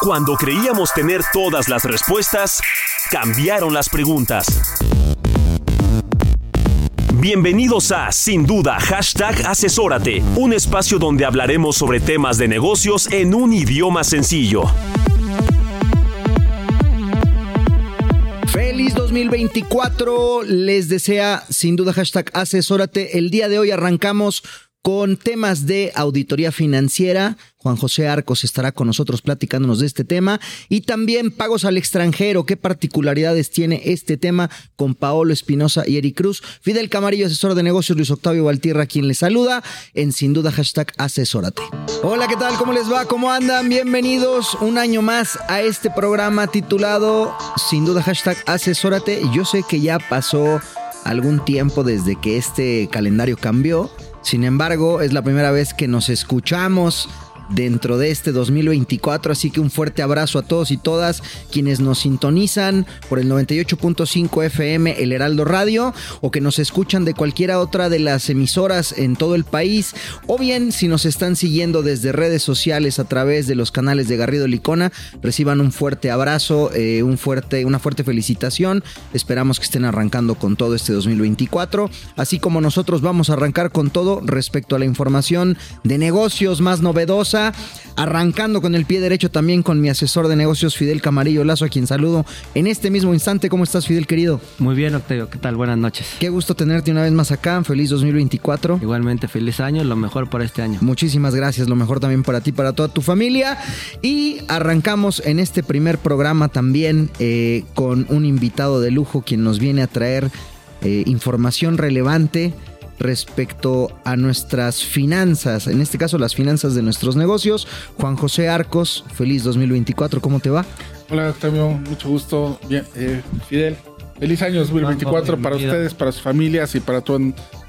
Cuando creíamos tener todas las respuestas, cambiaron las preguntas. Bienvenidos a Sin Duda Hashtag Asesórate, un espacio donde hablaremos sobre temas de negocios en un idioma sencillo. Feliz 2024, les desea sin duda hashtag asesórate. El día de hoy arrancamos con temas de auditoría financiera. Juan José Arcos estará con nosotros platicándonos de este tema y también pagos al extranjero. ¿Qué particularidades tiene este tema con Paolo Espinosa y Eric Cruz? Fidel Camarillo, asesor de negocios, Luis Octavio Valtierra, quien les saluda en sin duda hashtag asesórate. Hola, ¿qué tal? ¿Cómo les va? ¿Cómo andan? Bienvenidos un año más a este programa titulado sin duda hashtag asesórate. Yo sé que ya pasó algún tiempo desde que este calendario cambió. Sin embargo, es la primera vez que nos escuchamos dentro de este 2024. Así que un fuerte abrazo a todos y todas quienes nos sintonizan por el 98.5 FM, el Heraldo Radio, o que nos escuchan de cualquiera otra de las emisoras en todo el país, o bien si nos están siguiendo desde redes sociales a través de los canales de Garrido Licona, reciban un fuerte abrazo, eh, un fuerte, una fuerte felicitación. Esperamos que estén arrancando con todo este 2024, así como nosotros vamos a arrancar con todo respecto a la información de negocios más novedosa arrancando con el pie derecho también con mi asesor de negocios Fidel Camarillo Lazo, a quien saludo en este mismo instante. ¿Cómo estás, Fidel, querido? Muy bien, Octavio. ¿Qué tal? Buenas noches. Qué gusto tenerte una vez más acá. Feliz 2024. Igualmente, feliz año, lo mejor para este año. Muchísimas gracias, lo mejor también para ti, para toda tu familia. Y arrancamos en este primer programa también eh, con un invitado de lujo quien nos viene a traer eh, información relevante respecto a nuestras finanzas, en este caso las finanzas de nuestros negocios. Juan José Arcos, feliz 2024, ¿cómo te va? Hola Octavio, mucho gusto. Bien, eh, Fidel, feliz año 2024 para ustedes, para sus familias y para todo,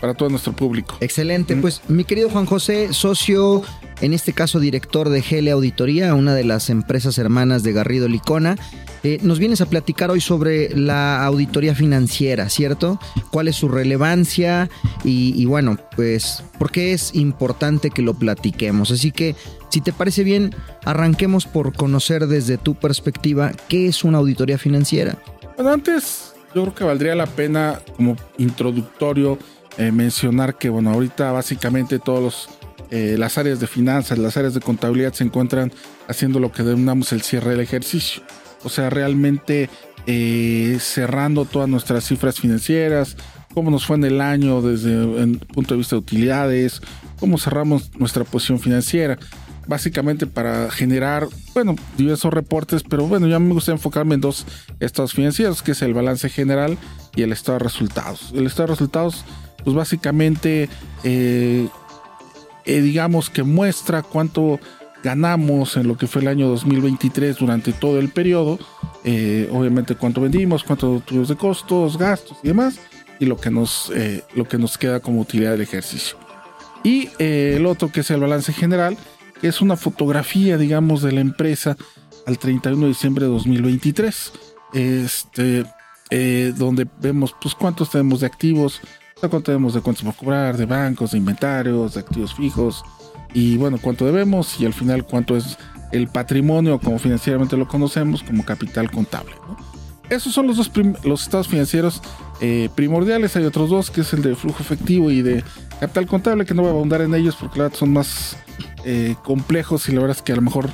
para todo nuestro público. Excelente, pues mi querido Juan José, socio, en este caso director de GL Auditoría, una de las empresas hermanas de Garrido Licona. Eh, nos vienes a platicar hoy sobre la auditoría financiera, ¿cierto? ¿Cuál es su relevancia? Y, y, bueno, pues, ¿por qué es importante que lo platiquemos? Así que, si te parece bien, arranquemos por conocer desde tu perspectiva qué es una auditoría financiera. Bueno, antes yo creo que valdría la pena como introductorio eh, mencionar que, bueno, ahorita básicamente todos los eh, las áreas de finanzas, las áreas de contabilidad se encuentran haciendo lo que denominamos el cierre del ejercicio. O sea, realmente eh, cerrando todas nuestras cifras financieras, cómo nos fue en el año desde el punto de vista de utilidades, cómo cerramos nuestra posición financiera. Básicamente para generar, bueno, diversos reportes, pero bueno, ya me gusta enfocarme en dos estados financieros, que es el balance general y el estado de resultados. El estado de resultados, pues básicamente, eh, eh, digamos que muestra cuánto ganamos en lo que fue el año 2023 durante todo el periodo. Eh, obviamente cuánto vendimos, cuánto tuvimos de costos, gastos y demás. Y lo que nos, lo que nos queda como utilidad del ejercicio. Y el otro que es el balance general, es una fotografía, digamos, de la empresa al 31 de diciembre de 2023. Este, eh, donde vemos pues cuántos tenemos de activos, cuánto tenemos de cuentas por cobrar, de bancos, de inventarios, de activos fijos, y bueno, cuánto debemos y al final cuánto es el patrimonio como financieramente lo conocemos como capital contable. ¿no? Esos son los dos los estados financieros eh, primordiales. Hay otros dos, que es el de flujo efectivo y de capital contable, que no voy a abundar en ellos porque la verdad son más eh, complejos y la verdad es que a lo mejor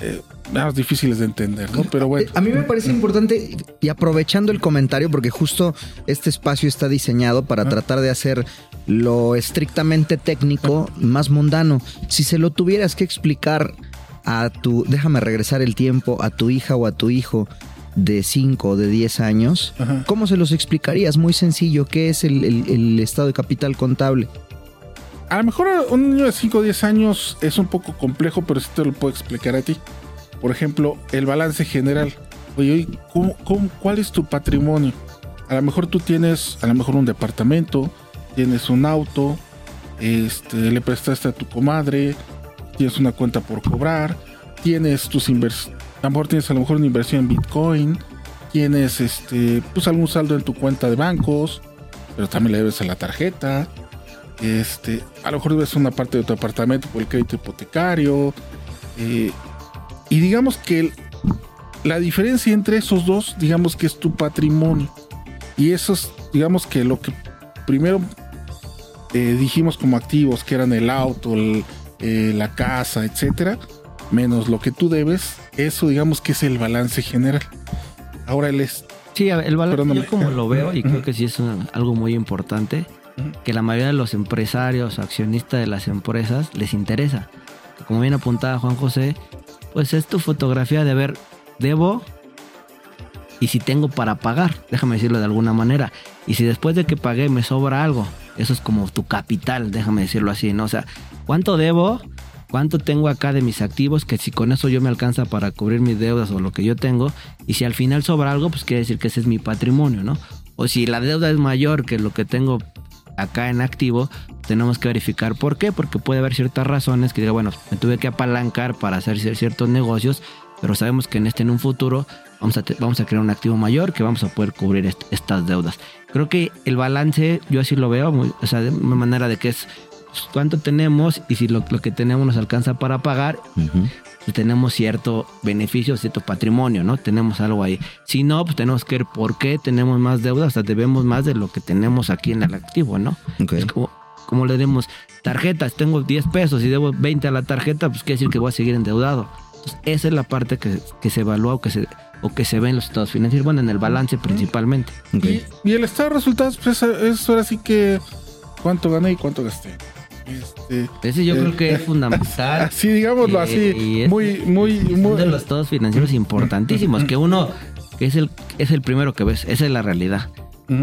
eh, más difíciles de entender, ¿no? Pero bueno. A mí me parece importante, y aprovechando el comentario, porque justo este espacio está diseñado para tratar de hacer lo estrictamente técnico más mundano. Si se lo tuvieras que explicar a tu, déjame regresar el tiempo, a tu hija o a tu hijo de 5 o de 10 años, ¿cómo se los explicarías? Muy sencillo, ¿qué es el, el estado de capital contable? A lo mejor un niño de 5 o 10 años es un poco complejo, pero sí te lo puedo explicar a ti. Por ejemplo, el balance general. Oye, cuál es tu patrimonio? A lo mejor tú tienes, a lo mejor un departamento, tienes un auto, este, le prestaste a tu comadre, tienes una cuenta por cobrar, tienes tus inversiones, a lo mejor tienes a lo mejor una inversión en Bitcoin, tienes este, pues algún saldo en tu cuenta de bancos, pero también le debes a la tarjeta, este, a lo mejor debes una parte de tu apartamento por el crédito hipotecario, eh, y digamos que la diferencia entre esos dos, digamos que es tu patrimonio. Y eso es, digamos que lo que primero eh, dijimos como activos, que eran el auto, eh, la casa, etcétera, menos lo que tú debes, eso digamos que es el balance general. Ahora él es. Sí, el balance, yo como lo veo, y creo que sí es algo muy importante, que la mayoría de los empresarios, accionistas de las empresas, les interesa. Como bien apuntaba Juan José, pues es tu fotografía de ver, debo y si tengo para pagar, déjame decirlo de alguna manera. Y si después de que pagué me sobra algo, eso es como tu capital, déjame decirlo así, ¿no? O sea, ¿cuánto debo? ¿Cuánto tengo acá de mis activos? Que si con eso yo me alcanza para cubrir mis deudas o lo que yo tengo. Y si al final sobra algo, pues quiere decir que ese es mi patrimonio, ¿no? O si la deuda es mayor que lo que tengo acá en activo, tenemos que verificar por qué, porque puede haber ciertas razones que diga, bueno, me tuve que apalancar para hacer ciertos negocios, pero sabemos que en este en un futuro vamos a, vamos a crear un activo mayor que vamos a poder cubrir estas deudas. Creo que el balance, yo así lo veo, o sea, de una manera de que es cuánto tenemos y si lo, que tenemos nos alcanza para pagar, pues tenemos cierto beneficio, cierto patrimonio, ¿no? Tenemos algo ahí. Si no, pues tenemos que ver por qué tenemos más deudas, o sea, debemos más de lo que tenemos aquí en el activo, ¿no? Es como, como le demos tarjetas, tengo 10 pesos y debo 20 a la tarjeta, pues quiere decir que voy a seguir endeudado. Entonces, esa es la parte que, que se evalúa o que se, o que se ve en los estados financieros, bueno, en el balance principalmente. Y, el estado de resultados, pues es ahora sí que cuánto gané y cuánto gasté. Este, Ese yo creo que es eh, fundamental. Sí, digámoslo así. muy, muy, muy. de los estados financieros importantísimos. Que uno, que es el, es el primero que ves. Esa es la realidad.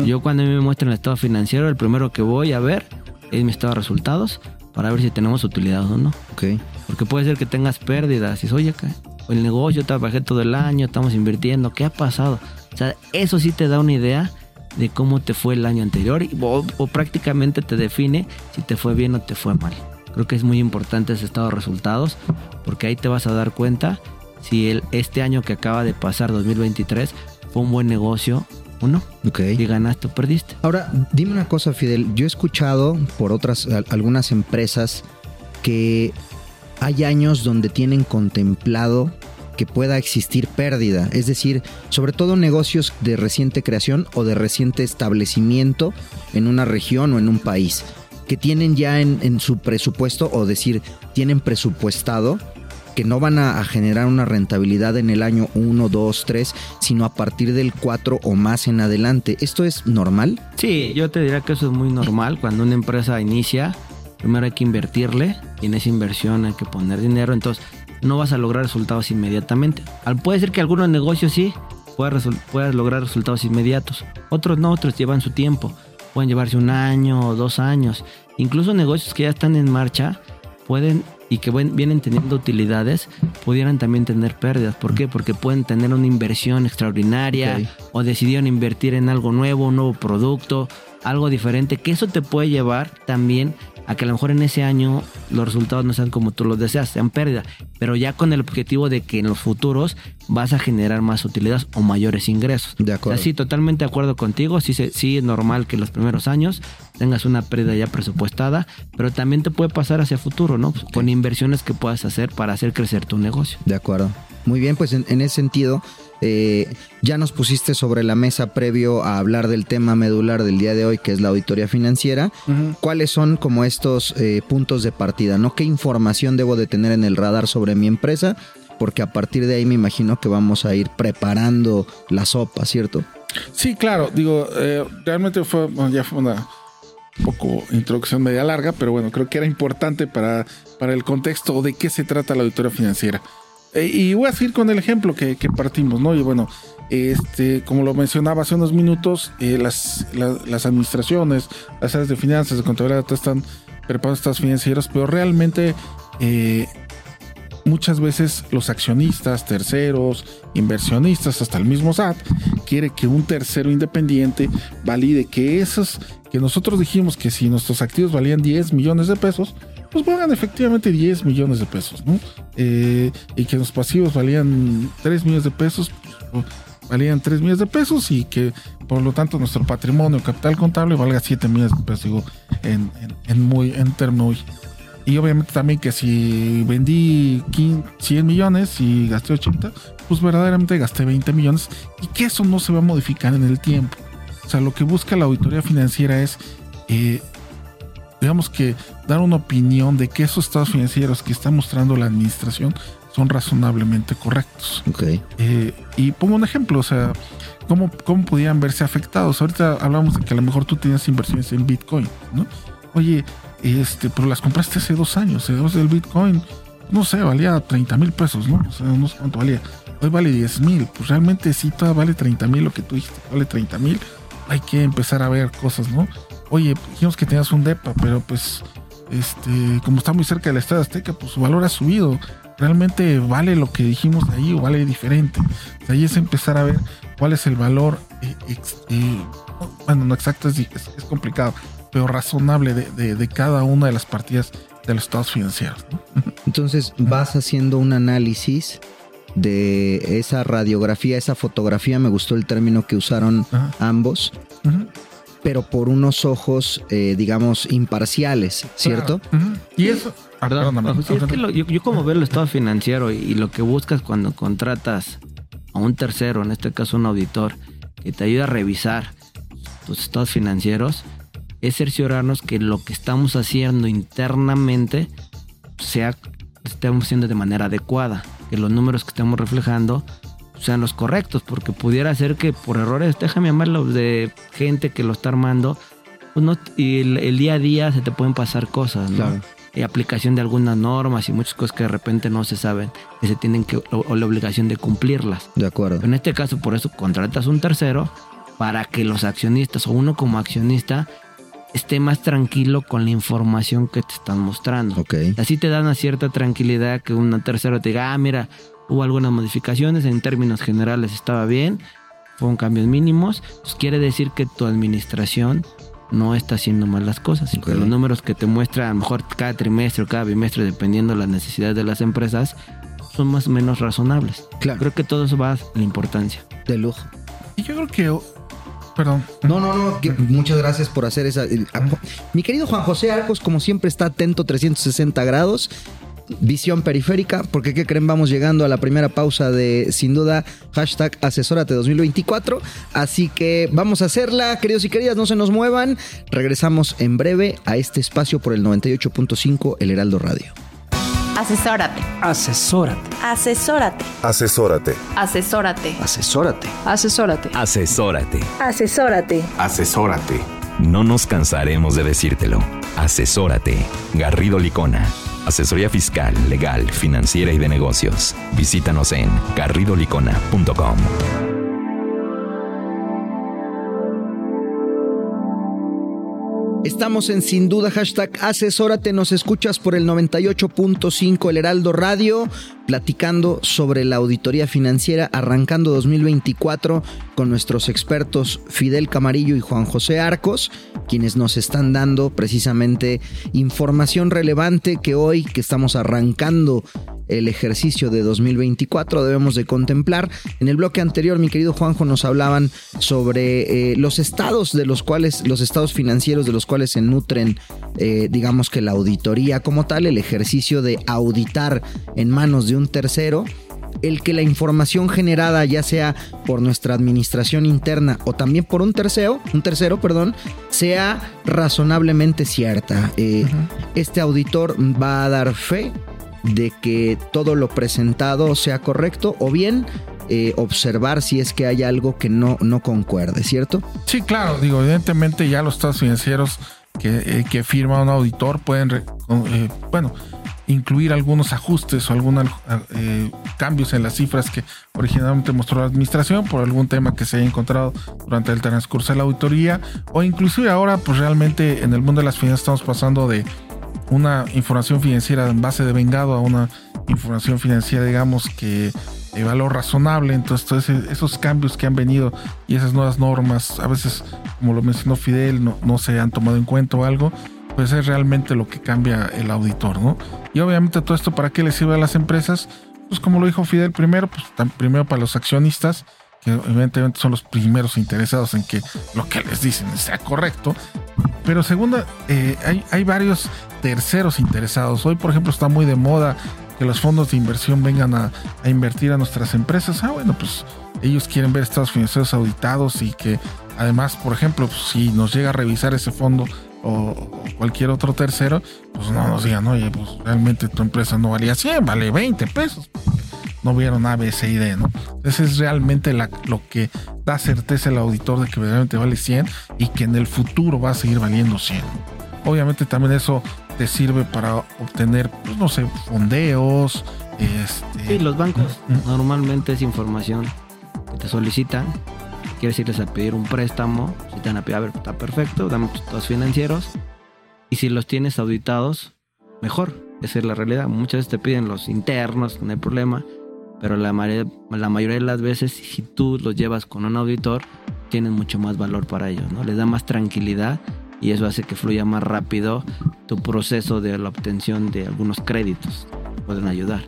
Yo cuando me muestran el estado financiero, el primero que voy a ver es mi estado de resultados para ver si tenemos utilidad o no. Okay. Porque puede ser que tengas pérdidas. Y dices, oye, el negocio trabajé todo el año, estamos invirtiendo, ¿qué ha pasado? O sea, eso sí te da una idea de cómo te fue el año anterior o, prácticamente te define si te fue bien o te fue mal. Creo que es muy importante ese estado de resultados porque ahí te vas a dar cuenta si el, este año que acaba de pasar, 2023, fue un buen negocio o no. Y ganaste o perdiste. Ahora, dime una cosa, Fidel. Yo he escuchado por otras, algunas empresas que hay años donde tienen contemplado que pueda existir pérdida, es decir, sobre todo negocios de reciente creación o de reciente establecimiento en una región o en un país, que tienen ya en, su presupuesto o decir, tienen presupuestado que no van a, generar una rentabilidad en el año 1, 2, 3, sino a partir del 4 o más en adelante. ¿Esto es normal? Sí, yo te diría que eso es muy normal. Cuando una empresa inicia, primero hay que invertirle y en esa inversión hay que poner dinero. Entonces, no vas a lograr resultados inmediatamente. Puede ser que algunos negocios sí puedas, lograr resultados inmediatos. Otros no, otros llevan su tiempo. Pueden llevarse un año o dos años. Incluso negocios que ya están en marcha pueden y que vienen teniendo utilidades, pudieran también tener pérdidas. ¿Por qué? Porque pueden tener una inversión extraordinaria o decidieron invertir en algo nuevo, un nuevo producto, algo diferente, que eso te puede llevar también a que a lo mejor en ese año los resultados no sean como tú los deseas, sean pérdida, pero ya con el objetivo de que en los futuros vas a generar más utilidades o mayores ingresos. De acuerdo. sí, totalmente de acuerdo contigo, sí, sí es normal que los primeros años tengas una pérdida ya presupuestada, pero también te puede pasar hacia futuro, ¿no? Con inversiones que puedas hacer para hacer crecer tu negocio. De acuerdo. Muy bien, pues en, ese sentido, eh, ya nos pusiste sobre la mesa previo a hablar del tema medular del día de hoy, que es la auditoría financiera. ¿Cuáles son como estos eh, puntos de partida? ¿no? ¿Qué información debo de tener en el radar sobre mi empresa porque a partir de ahí me imagino que vamos a ir preparando la sopa, ¿cierto? Sí, claro, digo, eh, realmente fue, bueno, ya fue una poco introducción media larga, pero bueno, creo que era importante para, para el contexto de qué se trata la auditoría financiera. Eh, y voy a seguir con el ejemplo que, que, partimos, ¿no? Y bueno, este, como lo mencionaba hace unos minutos, eh, las, las administraciones, las áreas de finanzas, de contabilidad, están preparando estados financieros, pero realmente eh, muchas veces los accionistas, terceros, inversionistas, hasta el mismo SAT, quiere que un tercero independiente valide que esos que nosotros dijimos que si nuestros activos valían 10 millones de pesos, pues valgan efectivamente 10 millones de pesos, ¿no? Eh, y que los pasivos valían 3 millones de pesos, pues, valían 3 millones de pesos y que por lo tanto nuestro patrimonio capital contable valga 7 millones de pesos, digo, en, en, muy, en términos y obviamente también que si vendí 100 millones y gasté 80, pues verdaderamente gasté 20 millones y que eso no se va a modificar en el tiempo. O sea, lo que busca la auditoría financiera es, eh, digamos que, dar una opinión de que esos estados financieros que está mostrando la administración son razonablemente correctos. Okay. Eh, y pongo un ejemplo, o sea, ¿cómo, ¿cómo podían verse afectados? Ahorita hablamos de que a lo mejor tú tenías inversiones en Bitcoin, ¿no? Oye, este, pero las compraste hace dos años. El Bitcoin, no sé, valía 30 mil pesos, ¿no? O sea, no sé cuánto valía. Hoy vale 10 mil. Pues realmente sí, todavía vale 30 mil lo que tú dijiste, vale 30 mil. Hay que empezar a ver cosas, ¿no? Oye, dijimos que tenías un DEPA, pero pues, este, como está muy cerca del Estado Azteca, pues su valor ha subido. ¿Realmente vale lo que dijimos de ahí o vale diferente? O ahí es empezar a ver cuál es el valor. Eh, eh, bueno, no exacto, es, es complicado pero razonable de, cada una de las partidas de los estados financieros. Entonces vas haciendo un análisis de esa radiografía, esa fotografía, me gustó el término que usaron ambos, pero por unos ojos, eh, digamos, imparciales, ¿cierto? Y eso... Perdón, yo, como veo el estado financiero y lo que buscas cuando contratas a un tercero, en este caso un auditor, que te ayuda a revisar tus estados financieros, es cerciorarnos que lo que estamos haciendo internamente sea estemos haciendo de manera adecuada, que los números que estamos reflejando sean los correctos, porque pudiera ser que por errores, déjame llamarlo de gente que lo está armando, pues y el, día a día se te pueden pasar cosas, ¿no? Y aplicación de algunas normas y muchas cosas que de repente no se saben, que se tienen que, o, la obligación de cumplirlas. De acuerdo. En este caso, por eso contratas un tercero para que los accionistas o uno como accionista esté más tranquilo con la información que te están mostrando. Así te dan una cierta tranquilidad que una tercera te diga, ah, mira, hubo algunas modificaciones, en términos generales estaba bien, fueron cambios mínimos, pues quiere decir que tu administración no está haciendo mal las cosas. Y los números que te muestra a lo mejor cada trimestre o cada bimestre, dependiendo de las necesidades de las empresas, son más o menos razonables. Claro. Creo que todo eso va a la importancia. De lujo. Y yo creo que perdón. No, no, no. muchas gracias por hacer esa. Mi querido Juan José Arcos, como siempre, está atento 360 grados. Visión periférica, porque ¿qué creen? Vamos llegando a la primera pausa de, sin duda, hashtag asesórate 2024. Así que vamos a hacerla, queridos y queridas, no se nos muevan. Regresamos en breve a este espacio por el 98.5 El Heraldo Radio. Asesórate. Asesórate. Asesórate. Asesórate. Asesórate. Asesórate. Asesórate. Asesórate. Asesórate. Asesórate. No nos cansaremos de decírtelo. Asesórate. Garrido Licona. Asesoría fiscal, legal, financiera y de negocios. Visítanos en garridolicona.com. Estamos en sin duda hashtag asesórate, nos escuchas por el 98.5 El Heraldo Radio, platicando sobre la auditoría financiera arrancando 2024 con nuestros expertos Fidel Camarillo y Juan José Arcos, quienes nos están dando precisamente información relevante que hoy que estamos arrancando el ejercicio de 2024 debemos de contemplar. En el bloque anterior, mi querido Juanjo, nos hablaban sobre eh, los estados de los cuales, los estados financieros de los cuales se nutren, eh, digamos que la auditoría como tal, el ejercicio de auditar en manos de un tercero el que la información generada ya sea por nuestra administración interna o también por un tercero, un tercero, perdón, sea razonablemente cierta. Eh, este auditor va a dar fe de que todo lo presentado sea correcto o bien eh, observar si es que hay algo que no, no concuerde, ¿cierto? Sí, claro, digo, evidentemente ya los estados financieros que, eh, que firma un auditor pueden, eh, bueno, incluir algunos ajustes o algunos eh, cambios en las cifras que originalmente mostró la administración por algún tema que se haya encontrado durante el transcurso de la auditoría o inclusive ahora pues realmente en el mundo de las finanzas estamos pasando de una información financiera en base de vengado a una información financiera digamos que de valor razonable entonces todos esos cambios que han venido y esas nuevas normas a veces como lo mencionó Fidel no, no se han tomado en cuenta o algo pues es realmente lo que cambia el auditor, ¿no? Y obviamente todo esto para qué le sirve a las empresas, pues como lo dijo Fidel primero, pues primero para los accionistas, que evidentemente son los primeros interesados en que lo que les dicen sea correcto, pero segunda, eh, hay, hay varios terceros interesados. Hoy, por ejemplo, está muy de moda que los fondos de inversión vengan a, a invertir a nuestras empresas. Ah, bueno, pues ellos quieren ver estados financieros auditados y que además, por ejemplo, pues, si nos llega a revisar ese fondo o cualquier otro tercero, pues no nos digan, oye, pues realmente tu empresa no valía 100, vale 20 pesos. No vieron A, B, C y D, ¿no? Ese es realmente la- lo que da certeza al auditor de que realmente vale 100 y que en el futuro va a seguir valiendo 100. Obviamente también eso te sirve para obtener, pues no sé, fondeos, este... Sí, los bancos normalmente es información que te solicitan. Quieres irles a pedir un préstamo, si te van a pedir, a ver, está perfecto, dame tus financieros. Y si los tienes auditados, mejor. Esa es la realidad. Muchas veces te piden los internos, no hay problema. Pero la, mayoría- la mayoría de las veces, si tú los llevas con un auditor, tienen mucho más valor para ellos, ¿no? Les da más tranquilidad y eso hace que fluya más rápido tu proceso de la obtención de algunos créditos. Pueden ayudar.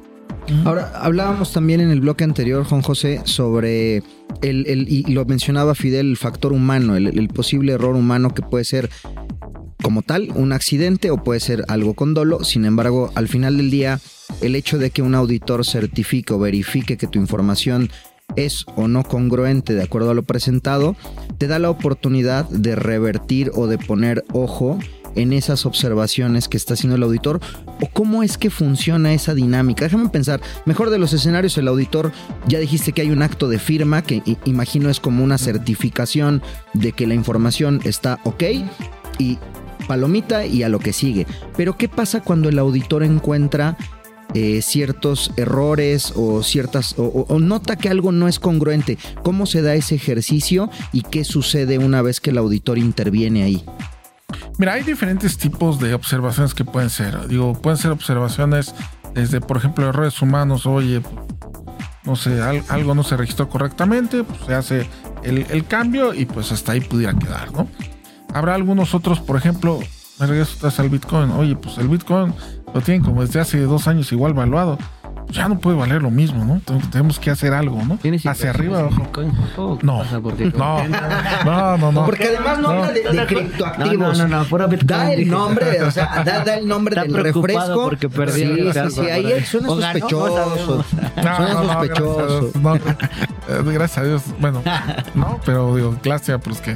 Ahora, hablábamos también en el bloque anterior, Juan José, sobre el, el- y lo mencionaba Fidel, el factor humano, el, el posible error humano que puede ser como tal un accidente o puede ser algo con dolo. Sin embargo, al final del día, el hecho de que un auditor certifique o verifique que tu información es o no congruente de acuerdo a lo presentado, te da la oportunidad de revertir o de poner ojo en esas observaciones que está haciendo el auditor o cómo es que funciona esa dinámica. Déjame pensar, mejor de los escenarios, el auditor, ya dijiste que hay un acto de firma que imagino es como una certificación de que la información está ok y palomita y a lo que sigue. Pero ¿qué pasa cuando el auditor encuentra eh, ciertos errores o ciertas o, nota que algo no es congruente? ¿Cómo se da ese ejercicio y qué sucede una vez que el auditor interviene ahí? Mira, hay diferentes tipos de observaciones que pueden ser. Digo, pueden ser observaciones desde, por ejemplo, errores humanos. Oye, no sé, al- algo no se registró correctamente, pues se hace el, el cambio y pues hasta ahí pudiera quedar, ¿no? Habrá algunos otros, por ejemplo, me regreso vez al Bitcoin. Oye, pues el Bitcoin lo tienen como desde hace dos años igual valuado. Ya no puede valer lo mismo, ¿no? Ten- Tenemos que hacer algo, ¿no? ¿Tienes Hacia arriba, abajo. Bitcoin? Oh, ¿qué No, no, no, no, no. Porque además no, No. habla de, de criptoactivos. No, no, no, Bitcoin, Da el nombre, o sea, da, da el nombre Está del preocupado refresco. porque perdió sí, sí, sí, ahí suena sospechoso. no No, Suena no, no, sospechoso. gracias a Dios, no. Gracias a Dios. Bueno, no, pero digo, clase a los que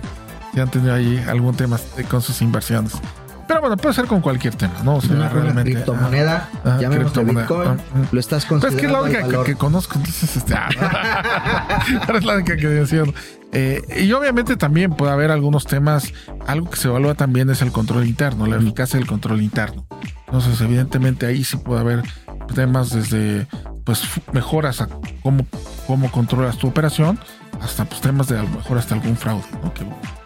ya han tenido ahí algún tema con sus inversiones. Pero bueno, puede ser con cualquier tema, ¿no? O sea, Una, realmente. criptomoneda, ah, llamémosle criptomoneda. Bitcoin, Ah, lo estás Pues es considerando que es la única que, conozco, entonces, este, ah, es la única que menciono. Eh, y obviamente también puede haber algunos temas, algo que se evalúa también es el control interno, la eficacia del control interno. Entonces, evidentemente ahí sí puede haber temas desde, pues, mejoras a cómo, cómo controlas tu operación, hasta pues temas de a lo mejor hasta algún fraude, ¿no? Que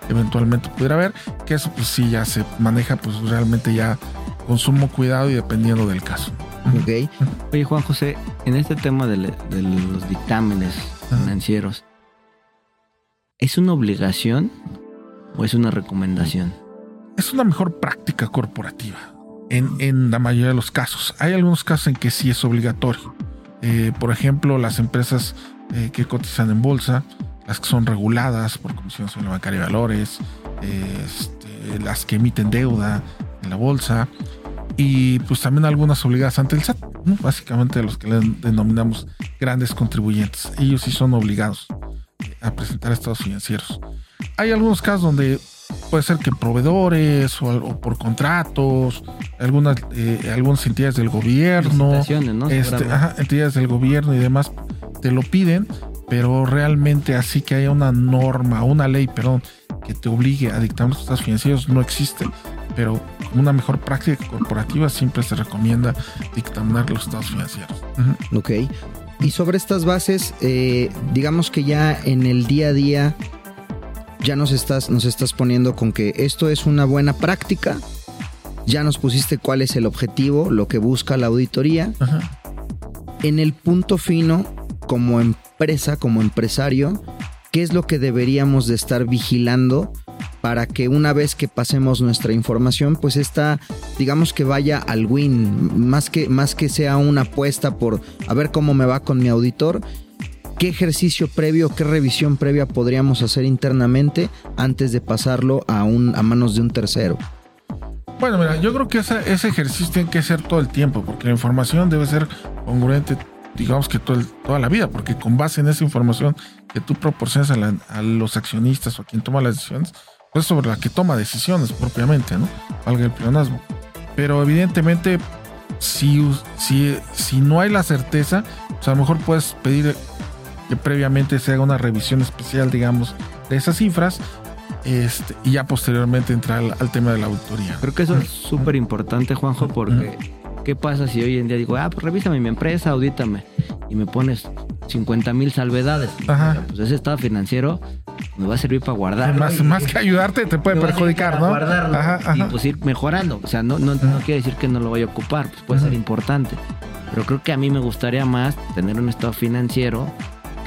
eventualmente pudiera haber, que eso pues sí ya se maneja pues realmente ya con sumo cuidado y dependiendo del caso. Ok. Oye, Juan José, en este tema de, le- de los dictámenes financieros, ¿es una obligación o es una recomendación? es una mejor práctica corporativa en, en la mayoría de los casos. Hay algunos casos en que sí es obligatorio. Eh, por ejemplo, las empresas eh, que cotizan en bolsa, las que son reguladas por Comisión Nacional Bancaria de Valores, este, las que emiten deuda en la bolsa y pues también algunas obligadas ante el SAT, ¿no? básicamente los que le denominamos grandes contribuyentes. Ellos sí son obligados a presentar estados financieros. Hay algunos casos donde puede ser que proveedores o, o por contratos, algunas, eh, algunas entidades del gobierno, ¿no? este, ajá, entidades del gobierno y demás te lo piden, pero realmente así que haya una norma, una ley, perdón, que te obligue a dictar los estados financieros no existe. Pero como una mejor práctica corporativa siempre se recomienda dictaminar los estados financieros. Ujú. Ok. Y sobre estas bases, eh, digamos que ya en el día a día ya nos estás, nos estás poniendo con que esto es una buena práctica. Ya nos pusiste cuál es el objetivo, lo que busca la auditoría. Ajá. En el punto fino, como empresa, como empresario, ¿qué es lo que deberíamos de estar vigilando para que una vez que pasemos nuestra información, pues esta, digamos que vaya al win, más que, más que sea una apuesta por a ver cómo me va con mi auditor? ¿Qué ejercicio previo, qué revisión previa podríamos hacer internamente antes de pasarlo a, un, a manos de un tercero? Bueno, mira, yo creo que ese, ese ejercicio tiene que ser todo el tiempo, porque la información debe ser congruente, digamos que todo el- toda la vida, porque con base en esa información que tú proporcionas a, la- a los accionistas o a quien toma las decisiones, pues sobre la que toma decisiones propiamente, ¿no? Valga el pleonasmo. Pero evidentemente, si, si, si no hay la certeza, pues a lo mejor puedes pedir que previamente se haga una revisión especial, digamos, de esas cifras. Este, y ya posteriormente entrar al, al tema de la auditoría. Creo que eso es súper importante, Juanjo, porque ¿qué pasa si hoy en día digo, ah, pues revísame mi empresa, audítame, y me pones 50 mil salvedades? Ajá. Pues ese estado financiero me va a servir para guardar. Más, más que ayudarte, te puede perjudicar, ¿no? Guardarlo Ajá, y pues ir mejorando. O sea, no, no, no quiere decir que no lo vaya a ocupar, pues puede ser importante. Pero creo que a mí me gustaría más tener un estado financiero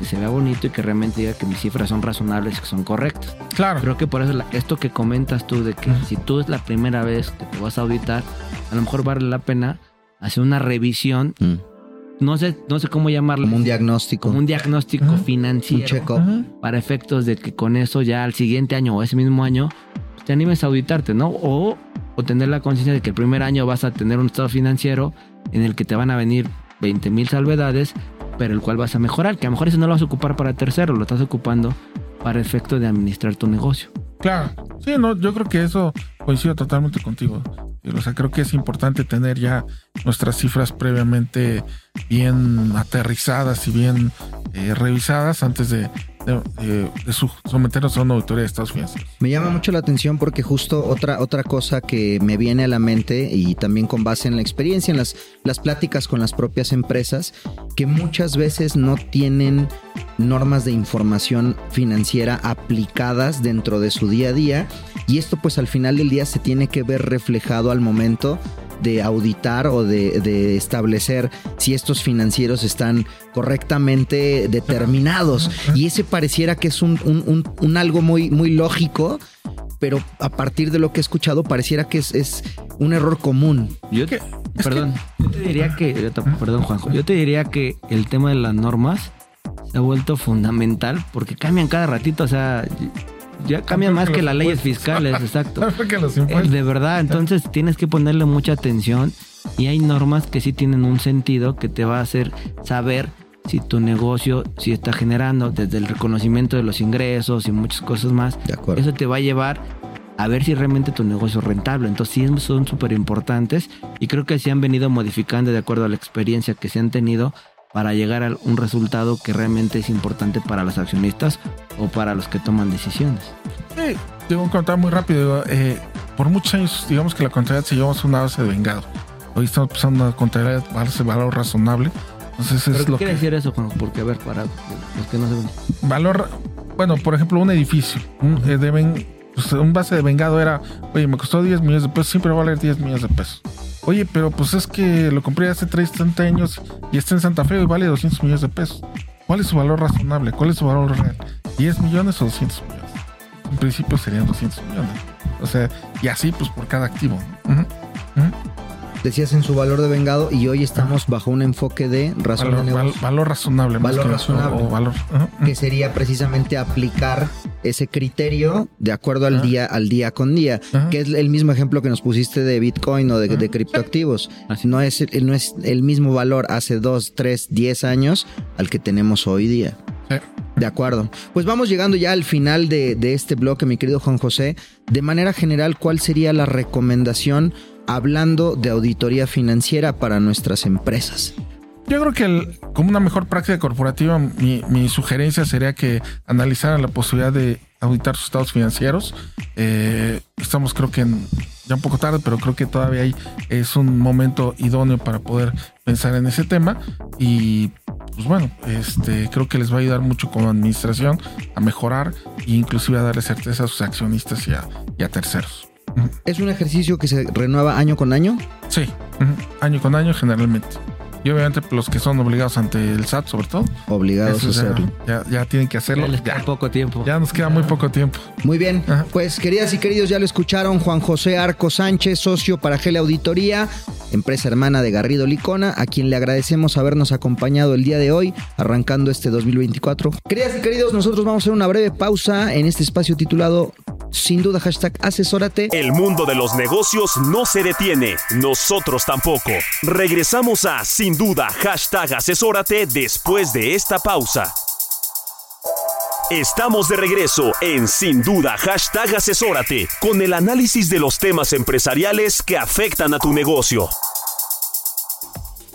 que se vea bonito y que realmente diga que mis cifras son razonables y que son correctas. Claro. Creo que por eso la- esto que comentas tú de que si tú es la primera vez que te vas a auditar, a lo mejor vale la pena hacer una revisión, Mm. no sé, no sé cómo llamarlo, Como un diagnóstico, como un diagnóstico Ujú. un financiero check-up. Para efectos de que con eso ya al siguiente año o ese mismo año pues, te animes a auditarte, ¿no? O, o tener la conciencia de que el primer año vas a tener un estado financiero en el que te van a venir 20 mil salvedades, pero el cual vas a mejorar, que a lo mejor eso no lo vas a ocupar para tercero, lo estás ocupando para efecto de administrar tu negocio. Claro. Sí, no, yo creo que eso coincido totalmente contigo. O sea, creo que es importante tener ya nuestras cifras previamente bien aterrizadas y bien eh, revisadas antes de, de, de- someternos a una auditoría de estados financieros. Me llama mucho la atención porque justo otra, otra cosa que me viene a la mente y también con base en la experiencia, en las, las pláticas con las propias empresas, que muchas veces no tienen normas de información financiera aplicadas dentro de su día a día y esto pues al final del día se tiene que ver reflejado al momento de auditar o de, de establecer si estos financieros están correctamente determinados. Y ese pareciera que es un, un- un- un algo muy, muy lógico, pero a partir de lo que he escuchado pareciera que es, es un error común. Yo, es perdón, yo te diría que, te- perdón Juanjo, yo te diría que el tema de las normas se ha vuelto fundamental porque cambian cada ratito, o sea, ya cambian más que que las leyes fiscales, exacto. Porque los Eh, impuestos. De verdad, entonces tienes que ponerle mucha atención y hay normas que sí tienen un sentido que te va a hacer saber si tu negocio si está generando desde el reconocimiento de los ingresos y muchas cosas más. De acuerdo. Eso te va a llevar a ver si realmente tu negocio es rentable. Entonces sí son súper importantes y creo que se han venido modificando de acuerdo a la experiencia que se han tenido para llegar a un resultado que realmente es importante para los accionistas o para los que toman decisiones. Sí, tengo un contar muy rápido. eh, por muchos años, digamos que la contabilidad se llevamos una base de vengado. Hoy estamos pasando una contabilidad base de valor razonable. Entonces ¿Pero es qué lo quiere que... decir eso? Porque, a ver, para los que no saben. Valor, bueno, por ejemplo, un edificio. Un, eh, deben, pues, un base de vengado era, oye, me costó 10 millones de pesos, siempre va a valer 10 millones de pesos. Oye, pero pues es que lo compré hace 30 años y está en Santa Fe y vale 200 millones de pesos. ¿Cuál es su valor razonable? ¿Cuál es su valor real? ¿10 millones o 200 millones? En principio serían 200 millones. O sea, y así pues por cada activo. Ujú. Decías en su valor de vengado y hoy estamos bajo un enfoque de razón Valor, de val- negocio, valor razonable. más Valor que- o- razonable. O, valor. que sería precisamente aplicar ese criterio de acuerdo al día al día con día, que es el mismo ejemplo que nos pusiste de Bitcoin o de, criptoactivos. Así. No es, el- no es el mismo valor hace dos, tres, diez años al que tenemos hoy día. De acuerdo. Pues vamos llegando ya al final de, de este bloque, mi querido Juan José. De manera general, ¿cuál sería la recomendación hablando de auditoría financiera para nuestras empresas? Yo creo que como una mejor práctica corporativa, mi, sugerencia sería que analizaran la posibilidad de auditar sus estados financieros. Eh, estamos creo que en- ya un poco tarde, pero creo que todavía hay, es un momento idóneo para poder pensar en ese tema. Y pues bueno, este, creo que les va a ayudar mucho como administración a mejorar e inclusive a darle certeza a sus accionistas y a terceros. ¿Es un ejercicio que se renueva año con año? Sí, año con año generalmente. Y obviamente los que son obligados ante el SAT sobre todo. Obligados a hacerlo. ya, ya tienen que hacerlo. Ya les Ya, queda poco tiempo. ya nos queda muy poco tiempo. Muy bien, Ajá. pues queridas y queridos, ya lo escucharon, Juan José Arco Sánchez, socio para Gele Auditoría, empresa hermana de Garrido Licona, a quien le agradecemos habernos acompañado el día de hoy, arrancando este 2024. Queridas y queridos, nosotros vamos a hacer una breve pausa en este espacio titulado, sin duda, hashtag asesórate. El mundo de los negocios no se detiene, nosotros tampoco. Regresamos a Sin Duda, hashtag asesórate después de esta pausa. Estamos de regreso en Sin Duda, hashtag asesórate, con el análisis de los temas empresariales que afectan a tu negocio.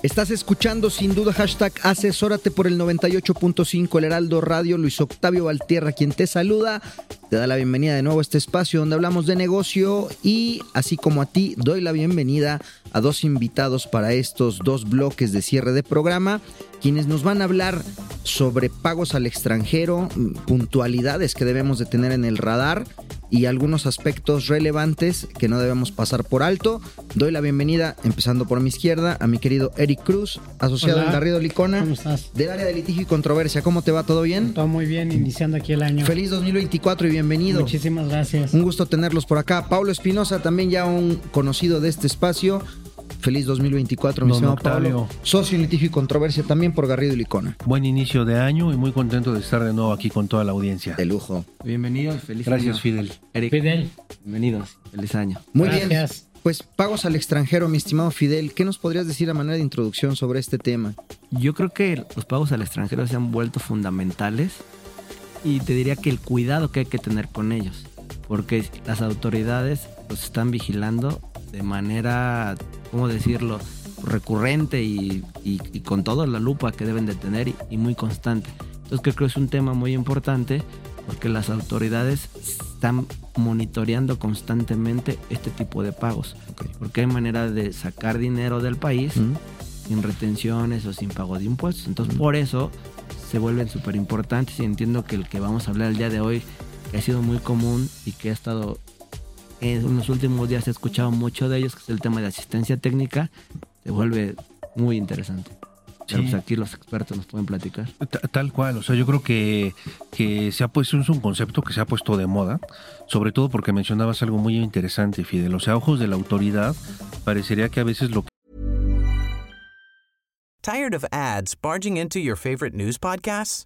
Estás escuchando sin duda hashtag asesórate por el 98.5 El Heraldo Radio, Luis Octavio Valtierra quien te saluda, te da la bienvenida de nuevo a este espacio donde hablamos de negocio y así como a ti doy la bienvenida a dos invitados para estos dos bloques de cierre de programa, quienes nos van a hablar sobre pagos al extranjero, mm, puntualidades que debemos de tener en el radar y algunos aspectos relevantes que no debemos pasar por alto. Doy la bienvenida, empezando por mi izquierda, a mi querido Eric Cruz, asociado Hola. en Garrido Licona, ¿Cómo estás? del área de litigio y controversia. ¿Cómo te va? ¿Todo bien? Todo muy bien, iniciando aquí el año. Feliz 2024 y bienvenido. Muchísimas gracias. Un gusto tenerlos por acá. Paulo Espinosa, también ya un conocido de este espacio. Feliz 2024, mi Octavio. Pablo. Socio en litigio y controversia también por Garrido y Licona. Buen inicio de año y muy contento de estar de nuevo aquí con toda la audiencia. De lujo. Bienvenidos, feliz Gracias, año. Fidel. Eric, Fidel, bienvenidos, feliz año. Muy bien. gracias. Pues pagos al extranjero, mi estimado Fidel. ¿Qué nos podrías decir a manera de introducción sobre este tema? Yo creo que los pagos al extranjero se han vuelto fundamentales y te diría que el cuidado que hay que tener con ellos, porque las autoridades los están vigilando de manera, ¿cómo decirlo?, recurrente y, y- y con toda la lupa que deben de tener y, y muy constante. Entonces creo que es un tema muy importante porque las autoridades están monitoreando constantemente este tipo de pagos, porque hay manera de sacar dinero del país ¿Mm? sin retenciones o sin pago de impuestos. Entonces, por eso se vuelven súper importantes y entiendo que el que vamos a hablar el día de hoy, que ha sido muy común y que ha estado en los últimos días he escuchado mucho de ellos, que es el tema de asistencia técnica, se vuelve muy interesante. Pero pues aquí los expertos nos pueden platicar. Ta- Tal cual, o sea, yo creo que, que se ha puesto, es un concepto que se ha puesto de moda, sobre todo porque mencionabas algo muy interesante, Fidel. O sea, ojos de la autoridad, parecería que a veces lo Tired of ads barging into your favorite news podcasts?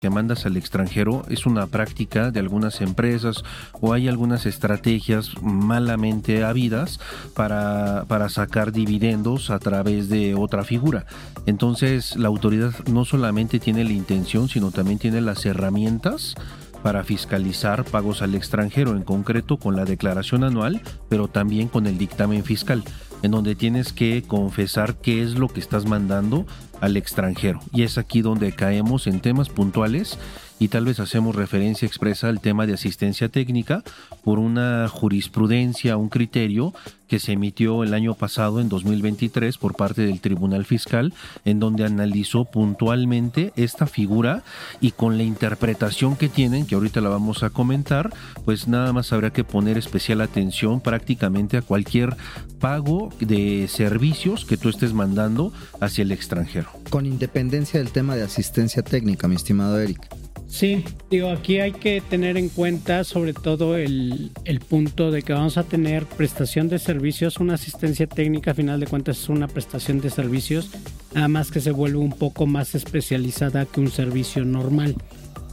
Que mandas al extranjero es una práctica de algunas empresas o hay algunas estrategias malamente habidas para, para sacar dividendos a través de otra figura. Entonces la autoridad no solamente tiene la intención, sino también tiene las herramientas para fiscalizar pagos al extranjero, en concreto con la declaración anual, pero también con el dictamen fiscal, en donde tienes que confesar qué es lo que estás mandando al extranjero. Y es aquí donde caemos en temas puntuales y tal vez hacemos referencia expresa al tema de asistencia técnica por una jurisprudencia, un criterio que se emitió el año pasado, en 2023, por parte del Tribunal Fiscal, en donde analizó puntualmente esta figura y con la interpretación que tienen, que ahorita la vamos a comentar, pues nada más habrá que poner especial atención prácticamente a cualquier pago de servicios que tú estés mandando hacia el extranjero. Con independencia del tema de asistencia técnica, mi estimado Eric. Sí, digo, aquí hay que tener en cuenta sobre todo el, el, punto de que vamos a tener prestación de servicios, una asistencia técnica, a final de cuentas es una prestación de servicios, nada más que se vuelve un poco más especializada que un servicio normal.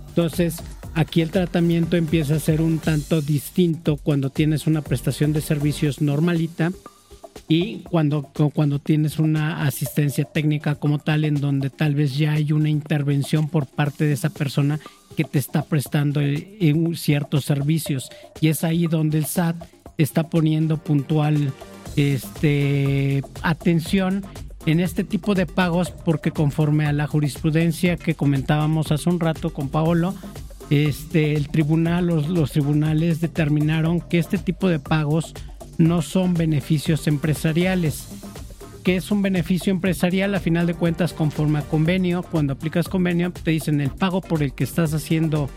Entonces, aquí el tratamiento empieza a ser un tanto distinto cuando tienes una prestación de servicios normalita y cuando, cuando tienes una asistencia técnica como tal en donde tal vez ya hay una intervención por parte de esa persona que te está prestando ciertos servicios. Y es ahí donde el SAT está poniendo puntual este, atención en este tipo de pagos porque conforme a la jurisprudencia que comentábamos hace un rato con Paolo, este, el tribunal, los tribunales determinaron que este tipo de pagos no son beneficios empresariales. ¿Qué es un beneficio empresarial? A final de cuentas, conforme a convenio, cuando aplicas convenio, te dicen el pago por el que estás haciendo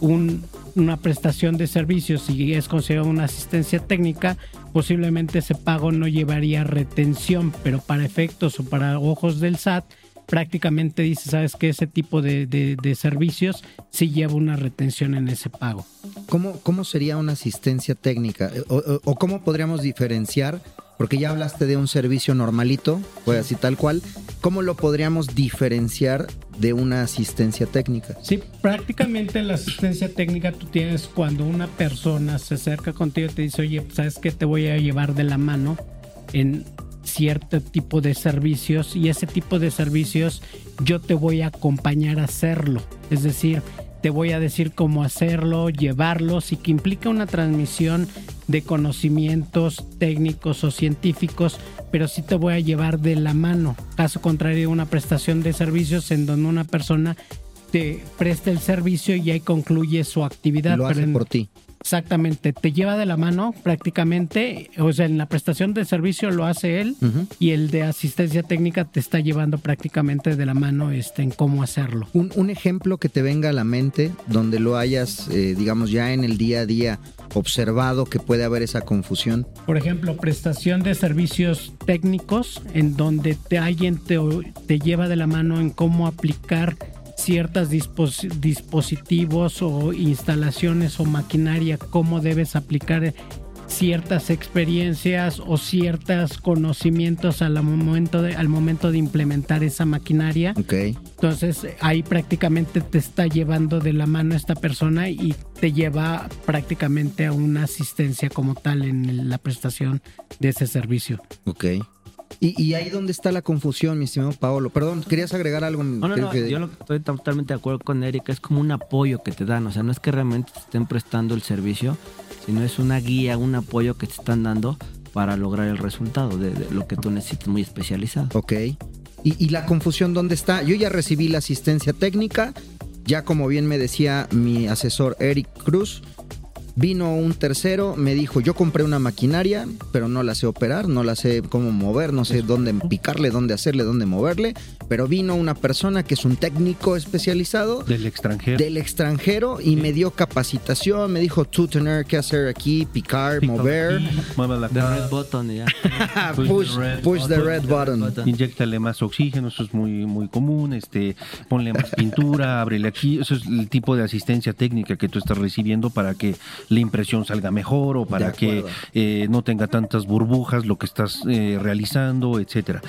una prestación de servicios y es considerado una asistencia técnica, posiblemente ese pago no llevaría retención, pero para efectos o para ojos del SAT, prácticamente dice, sabes que ese tipo de, servicios sí lleva una retención en ese pago. ¿Cómo, cómo sería una asistencia técnica? O, cómo podríamos diferenciar? Porque ya hablaste de un servicio normalito, fue así tal cual. ¿Cómo lo podríamos diferenciar de una asistencia técnica? Sí, prácticamente la asistencia técnica tú tienes cuando una persona se acerca contigo y te dice, oye, ¿sabes qué? Te voy a llevar de la mano en cierto tipo de servicios y ese tipo de servicios yo te voy a acompañar a hacerlo. Es decir, te voy a decir cómo hacerlo, llevarlos y que implica una transmisión de conocimientos técnicos o científicos, pero sí te voy a llevar de la mano. Caso contrario, una prestación de servicios en donde una persona te presta el servicio y ahí concluye su actividad. Lo hace por ti. Exactamente, te lleva de la mano prácticamente, o sea, en la prestación de servicio lo hace él y el de asistencia técnica te está llevando prácticamente de la mano este, en cómo hacerlo. Un, ejemplo que te venga a la mente donde lo hayas, eh, digamos, ya en el día a día observado que puede haber esa confusión. Por ejemplo, prestación de servicios técnicos en donde te, alguien te, te lleva de la mano en cómo aplicar ciertos dispositivos o instalaciones o maquinaria, cómo debes aplicar ciertas experiencias o ciertos conocimientos al momento de, al momento de implementar esa maquinaria. Okay. Entonces ahí prácticamente te está llevando de la mano esta persona y te lleva prácticamente a una asistencia como tal en la prestación de ese servicio. Ok. Y, ahí donde está la confusión, mi estimado Paolo. Perdón, ¿querías agregar algo? No, no, no yo estoy totalmente de acuerdo con Erika. Es como un apoyo que te dan. O sea, no es que realmente te estén prestando el servicio, sino es una guía, un apoyo que te están dando para lograr el resultado de, lo que tú necesitas muy especializado. Ok. ¿Y, ¿Y la confusión dónde está? Yo ya recibí la asistencia técnica. Ya como bien me decía mi asesor Eric Cruz, Vino un tercero, me dijo, yo compré una maquinaria, pero no la sé operar, no la sé cómo mover, no sé dónde picarle, dónde hacerle, dónde moverle. Pero vino una persona que es un técnico especializado. Del extranjero. Del extranjero y me dio capacitación, me dijo, tú tener que hacer aquí, picar, mover. The red button, ya. push, push, the red, button. Inyectale más oxígeno, eso es muy, muy común. Este, ponle más pintura, ábrele aquí. Eso es el tipo de asistencia técnica que tú estás recibiendo para que la impresión salga mejor o para que eh, no tenga tantas burbujas lo que estás eh, realizando, etcétera.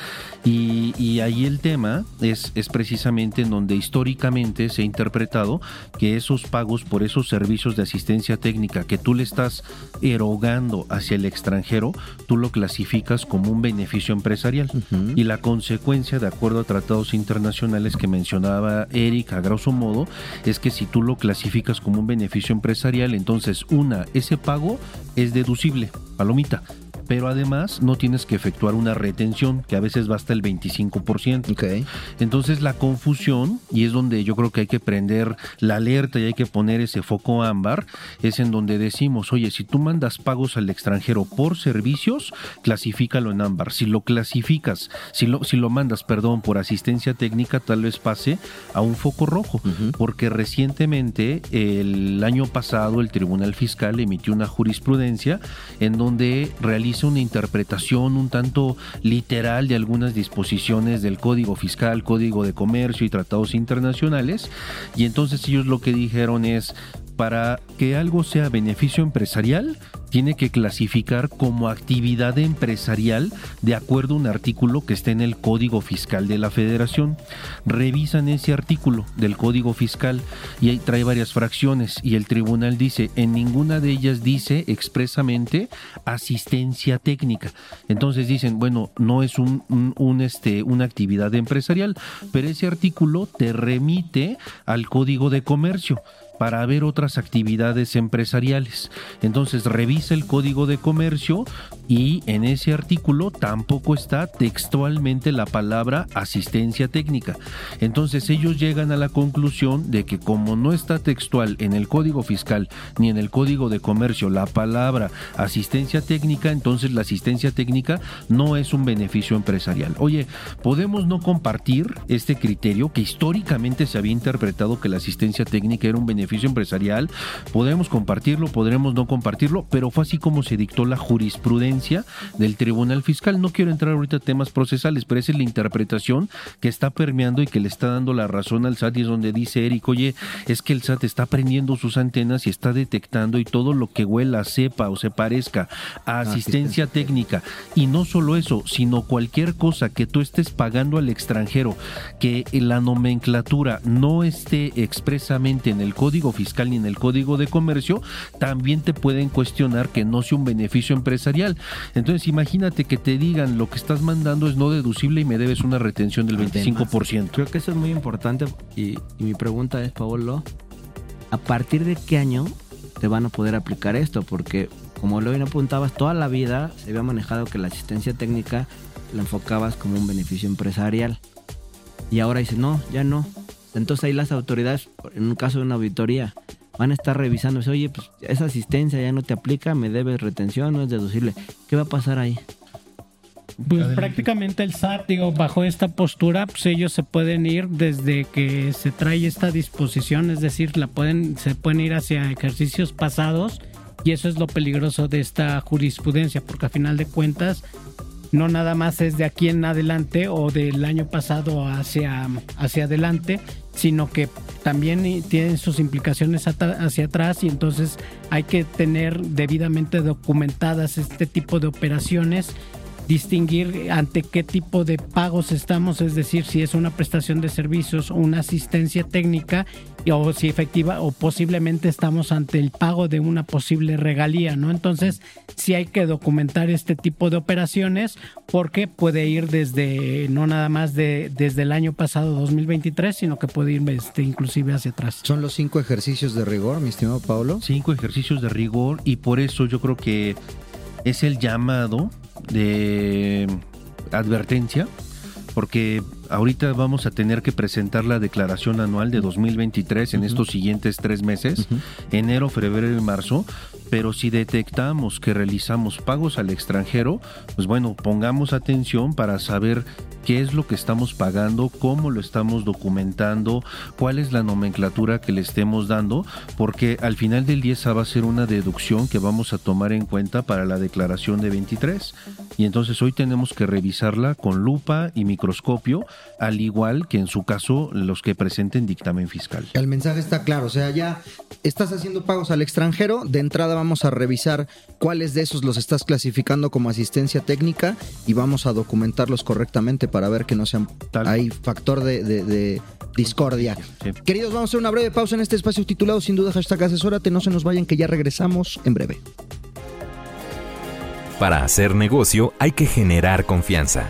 Y, y, ahí el tema es, es precisamente en donde históricamente se ha interpretado que esos pagos por esos servicios de asistencia técnica que tú le estás erogando hacia el extranjero, tú lo clasificas como un beneficio empresarial. Y la consecuencia, de acuerdo a tratados internacionales que mencionaba Eric a grosso modo, es que si tú lo clasificas como un beneficio empresarial, entonces una, ese pago es deducible, palomita. Pero además no tienes que efectuar una retención, que a veces va hasta el 25%. Ok. Entonces la confusión, y es donde yo creo que hay que prender la alerta y hay que poner ese foco ámbar, es en donde decimos, oye, si tú mandas pagos al extranjero por servicios, clasifícalo en ámbar. Si lo clasificas, si lo, si lo mandas, perdón, por asistencia técnica, tal vez pase a un foco rojo, porque recientemente, el año pasado, el Tribunal Fiscal emitió una jurisprudencia en donde realiza una interpretación un tanto literal de algunas disposiciones del Código Fiscal, Código de Comercio y tratados internacionales, y entonces ellos lo que dijeron es, para que algo sea beneficio empresarial, tiene que clasificar como actividad empresarial de acuerdo a un artículo que esté en el Código Fiscal de la Federación. Revisan ese artículo del Código Fiscal y ahí trae varias fracciones y el tribunal dice, en ninguna de ellas dice expresamente asistencia técnica. Entonces dicen, bueno, no es un, este, una actividad empresarial, pero ese artículo te remite al Código de Comercio para ver otras actividades empresariales. Entonces revisa el código de comercio y en ese artículo tampoco está textualmente la palabra asistencia técnica. Entonces ellos llegan a la conclusión de que como no está textual en el código fiscal ni en el código de comercio la palabra asistencia técnica, entonces la asistencia técnica no es un beneficio empresarial. Oye, podemos no compartir este criterio que históricamente se había interpretado que la asistencia técnica era un beneficio empresarial. Podemos compartirlo, podremos no compartirlo, pero fue así como se dictó la jurisprudencia del Tribunal Fiscal. No quiero entrar ahorita a temas procesales, pero esa es la interpretación que está permeando y que le está dando la razón al SAT y es donde dice Eric, oye, es que el SAT está prendiendo sus antenas y está detectando y todo lo que huela, sepa o se parezca a asistencia técnica. Y no solo eso, sino cualquier cosa que tú estés pagando al extranjero, que la nomenclatura no esté expresamente en el Código Fiscal ni en el Código de Comercio, también te pueden cuestionar que no sea un beneficio empresarial. Entonces imagínate que te digan lo que estás mandando es no deducible y me debes una retención del 25%. Creo que eso es muy importante y, y mi pregunta es, Paolo, ¿a partir de qué año te van a poder aplicar esto? Porque como lo bien apuntabas, toda la vida se había manejado que la asistencia técnica la enfocabas como un beneficio empresarial. Y ahora dice, no, ya no. Entonces ahí las autoridades, en un caso de una auditoría, van a estar revisando, oye, pues esa asistencia ya no te aplica, me debes retención, no es deducible. ¿Qué va a pasar ahí? Pues prácticamente el SAT, digo, bajo esta postura, pues ellos se pueden ir desde que se trae esta disposición, es decir, la pueden, se pueden ir hacia ejercicios pasados y eso es lo peligroso de esta jurisprudencia, porque a final de cuentas no nada más es de aquí en adelante o del año pasado hacia, hacia adelante, sino que también tienen sus implicaciones hacia atrás y entonces hay que tener debidamente documentadas este tipo de operaciones distinguir ante qué tipo de pagos estamos, es decir, si es una prestación de servicios una asistencia técnica o si efectiva o posiblemente estamos ante el pago de una posible regalía, ¿no? Entonces, sí hay que documentar este tipo de operaciones porque puede ir desde no nada más de desde el año pasado 2023, sino que puede ir este inclusive hacia atrás. Son los cinco ejercicios de rigor, mi estimado Pablo. Cinco ejercicios de rigor y por eso yo creo que es el llamado de advertencia, porque ahorita vamos a tener que presentar la declaración anual de 2023 en estos siguientes tres meses, enero, febrero y marzo, pero si detectamos que realizamos pagos al extranjero, pues bueno, pongamos atención para saber qué es lo que estamos pagando, cómo lo estamos documentando, cuál es la nomenclatura que le estemos dando, porque al final del día esa va a ser una deducción que vamos a tomar en cuenta para la declaración de 23. Y entonces hoy tenemos que revisarla con lupa y microscopio, al igual que en su caso los que presenten dictamen fiscal. El mensaje está claro, o sea, ya estás haciendo pagos al extranjero, de entrada vamos a revisar cuáles de esos los estás clasificando como asistencia técnica y vamos a documentarlos correctamente para ver que no sean hay factor de, de- de discordia. Queridos, vamos a hacer una breve pausa en este espacio titulado sin duda hashtag asesórate, no se nos vayan que ya regresamos en breve. Para hacer negocio hay que generar confianza.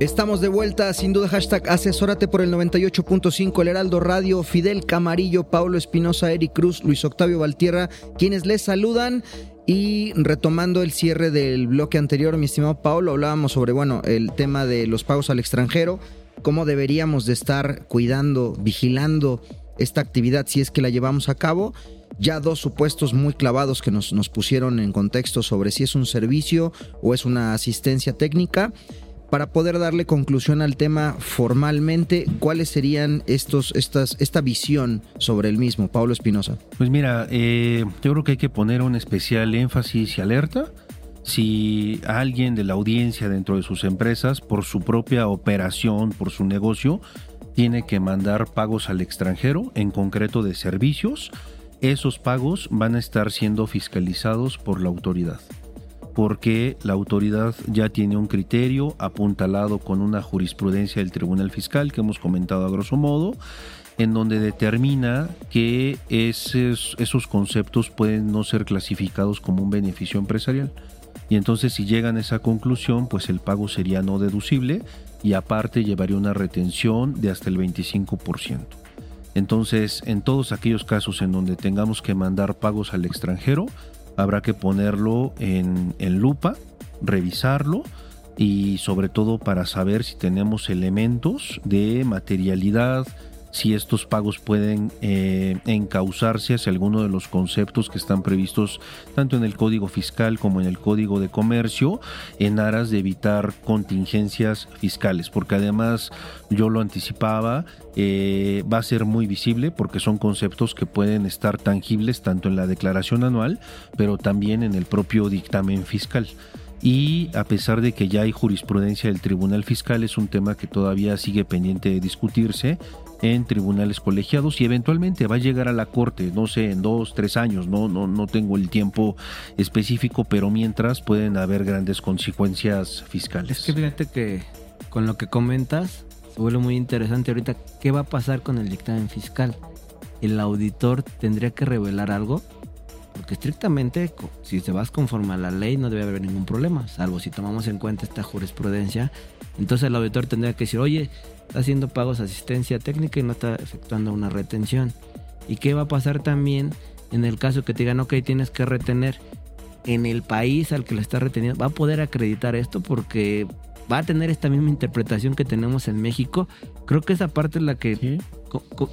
Estamos de vuelta, sin duda, hashtag asesórate por el 98.5, el Heraldo Radio, Fidel Camarillo, Paulo Espinosa, Eric Cruz, Luis Octavio Valtierra, quienes les saludan. Y retomando el cierre del bloque anterior, mi estimado Paulo, hablábamos sobre, bueno, el tema de los pagos al extranjero, cómo deberíamos de estar cuidando, vigilando esta actividad si es que la llevamos a cabo. Ya dos supuestos muy clavados que nos, nos pusieron en contexto sobre si es un servicio o es una asistencia técnica para poder darle conclusión al tema formalmente, ¿cuáles serían estos, estas, esta visión sobre el mismo, Pablo Espinosa? Pues mira, eh, yo creo que hay que poner un especial énfasis y alerta. Si alguien de la audiencia dentro de sus empresas, por su propia operación, por su negocio, tiene que mandar pagos al extranjero, en concreto de servicios, esos pagos van a estar siendo fiscalizados por la autoridad porque la autoridad ya tiene un criterio apuntalado con una jurisprudencia del Tribunal Fiscal que hemos comentado a grosso modo, en donde determina que esos, esos conceptos pueden no ser clasificados como un beneficio empresarial. Y entonces si llegan a esa conclusión, pues el pago sería no deducible y aparte llevaría una retención de hasta el 25%. Entonces, en todos aquellos casos en donde tengamos que mandar pagos al extranjero, habrá que ponerlo en, lupa, revisarlo y sobre todo para saber si tenemos elementos de materialidad, si estos pagos pueden eh, encauzarse hacia alguno de los conceptos que están previstos tanto en el Código Fiscal como en el Código de Comercio en aras de evitar contingencias fiscales, porque además yo lo anticipaba, eh, va a ser muy visible porque son conceptos que pueden estar tangibles tanto en la declaración anual, pero también en el propio dictamen fiscal. Y a pesar de que ya hay jurisprudencia del Tribunal Fiscal, es un tema que todavía sigue pendiente de discutirse en tribunales colegiados y eventualmente va a llegar a la corte, no sé, en dos, tres años, no, no, no tengo el tiempo específico, pero mientras pueden haber grandes consecuencias fiscales. Es que fíjate que con lo que comentas, se vuelve muy interesante ahorita, ¿qué va a pasar con el dictamen fiscal? ¿El auditor tendría que revelar algo? Porque estrictamente, si te vas conforme a la ley, no debe haber ningún problema, salvo si tomamos en cuenta esta jurisprudencia. Entonces el auditor tendría que decir, oye, haciendo pagos de asistencia técnica y no está efectuando una retención. ¿Y qué va a pasar también en el caso que te digan, ok, tienes que retener en el país al que le está reteniendo? ¿Va a poder acreditar esto? Porque va a tener esta misma interpretación que tenemos en México. Creo que esa parte es la que...